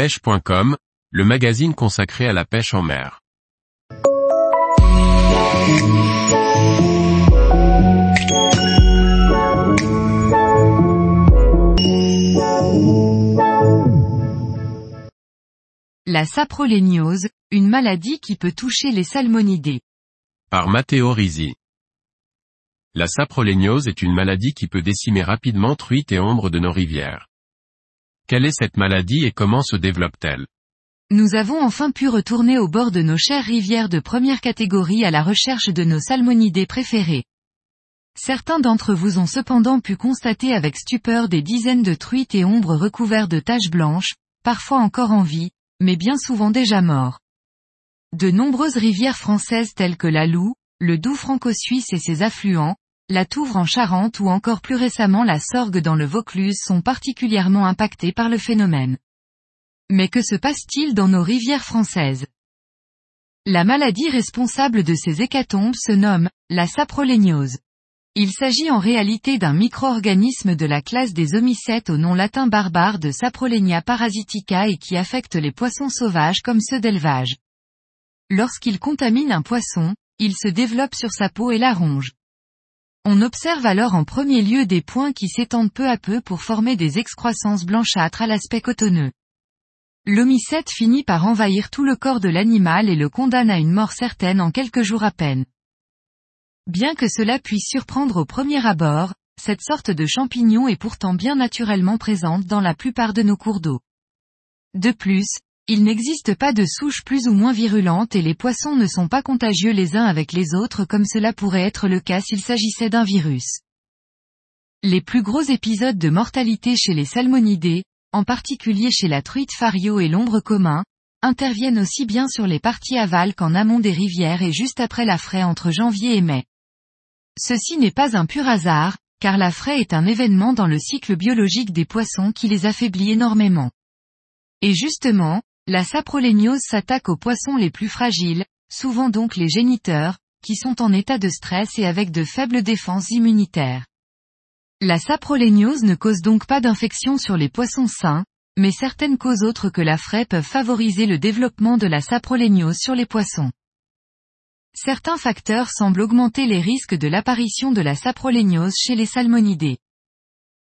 pêche.com, le magazine consacré à la pêche en mer. La saproléniose, une maladie qui peut toucher les salmonidés. Par Matteo Risi. La saproléniose est une maladie qui peut décimer rapidement truites et ombres de nos rivières. Quelle est cette maladie et comment se développe-t-elle Nous avons enfin pu retourner au bord de nos chères rivières de première catégorie à la recherche de nos salmonidés préférés. Certains d'entre vous ont cependant pu constater avec stupeur des dizaines de truites et ombres recouverts de taches blanches, parfois encore en vie, mais bien souvent déjà morts. De nombreuses rivières françaises telles que la Loue, le Doubs franco-suisse et ses affluents, la Touvre en Charente ou encore plus récemment la Sorgue dans le Vaucluse sont particulièrement impactés par le phénomène. Mais que se passe-t-il dans nos rivières françaises? La maladie responsable de ces hécatombes se nomme la saproléniose. Il s'agit en réalité d'un micro-organisme de la classe des homicètes au nom latin barbare de Saprolegna parasitica et qui affecte les poissons sauvages comme ceux d'élevage. Lorsqu'il contamine un poisson, il se développe sur sa peau et la ronge. On observe alors en premier lieu des points qui s'étendent peu à peu pour former des excroissances blanchâtres à l'aspect cotonneux. L'homicète finit par envahir tout le corps de l'animal et le condamne à une mort certaine en quelques jours à peine. Bien que cela puisse surprendre au premier abord, cette sorte de champignon est pourtant bien naturellement présente dans la plupart de nos cours d'eau. De plus, il n'existe pas de souche plus ou moins virulente et les poissons ne sont pas contagieux les uns avec les autres comme cela pourrait être le cas s'il s'agissait d'un virus. Les plus gros épisodes de mortalité chez les salmonidés, en particulier chez la truite fario et l'ombre commun, interviennent aussi bien sur les parties aval qu'en amont des rivières et juste après la fraie entre janvier et mai. Ceci n'est pas un pur hasard, car la fraie est un événement dans le cycle biologique des poissons qui les affaiblit énormément. Et justement, la saproléniose s'attaque aux poissons les plus fragiles, souvent donc les géniteurs, qui sont en état de stress et avec de faibles défenses immunitaires. La saproléniose ne cause donc pas d'infection sur les poissons sains, mais certaines causes autres que la fraie peuvent favoriser le développement de la saproléniose sur les poissons. Certains facteurs semblent augmenter les risques de l'apparition de la saproléniose chez les salmonidés.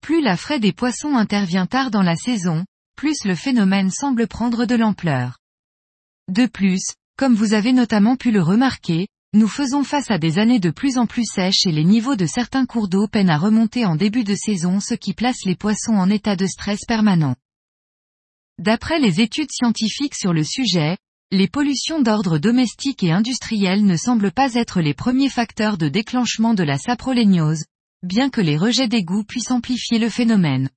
Plus la fraie des poissons intervient tard dans la saison, plus le phénomène semble prendre de l'ampleur. De plus, comme vous avez notamment pu le remarquer, nous faisons face à des années de plus en plus sèches et les niveaux de certains cours d'eau peinent à remonter en début de saison ce qui place les poissons en état de stress permanent. D'après les études scientifiques sur le sujet, les pollutions d'ordre domestique et industriel ne semblent pas être les premiers facteurs de déclenchement de la saproléniose, bien que les rejets d'égouts puissent amplifier le phénomène.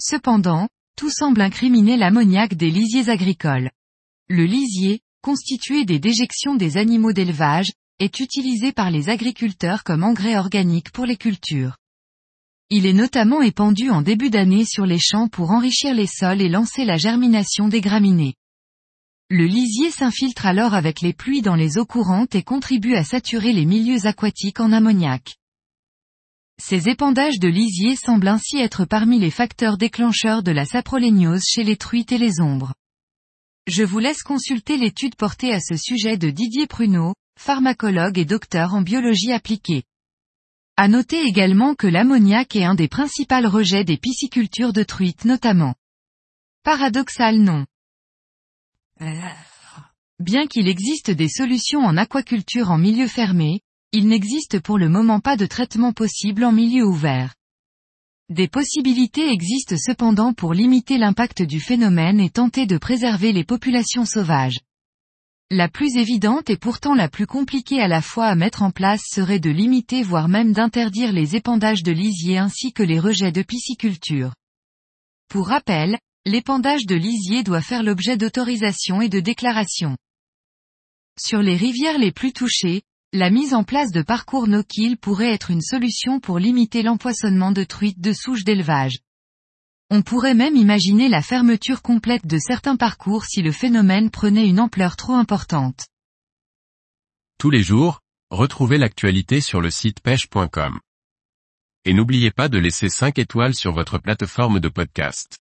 Cependant, tout semble incriminer l'ammoniac des lisiers agricoles. Le lisier, constitué des déjections des animaux d'élevage, est utilisé par les agriculteurs comme engrais organique pour les cultures. Il est notamment épandu en début d'année sur les champs pour enrichir les sols et lancer la germination des graminées. Le lisier s'infiltre alors avec les pluies dans les eaux courantes et contribue à saturer les milieux aquatiques en ammoniac. Ces épandages de lisier semblent ainsi être parmi les facteurs déclencheurs de la saproléniose chez les truites et les ombres. Je vous laisse consulter l'étude portée à ce sujet de Didier Pruneau, pharmacologue et docteur en biologie appliquée. À noter également que l'ammoniac est un des principaux rejets des piscicultures de truites notamment. Paradoxal non. Bien qu'il existe des solutions en aquaculture en milieu fermé, il n'existe pour le moment pas de traitement possible en milieu ouvert. Des possibilités existent cependant pour limiter l'impact du phénomène et tenter de préserver les populations sauvages. La plus évidente et pourtant la plus compliquée à la fois à mettre en place serait de limiter voire même d'interdire les épandages de lisier ainsi que les rejets de pisciculture. Pour rappel, l'épandage de lisier doit faire l'objet d'autorisation et de déclaration. Sur les rivières les plus touchées, la mise en place de parcours no-kill pourrait être une solution pour limiter l'empoisonnement de truites de souches d'élevage. On pourrait même imaginer la fermeture complète de certains parcours si le phénomène prenait une ampleur trop importante. Tous les jours, retrouvez l'actualité sur le site pêche.com. Et n'oubliez pas de laisser 5 étoiles sur votre plateforme de podcast.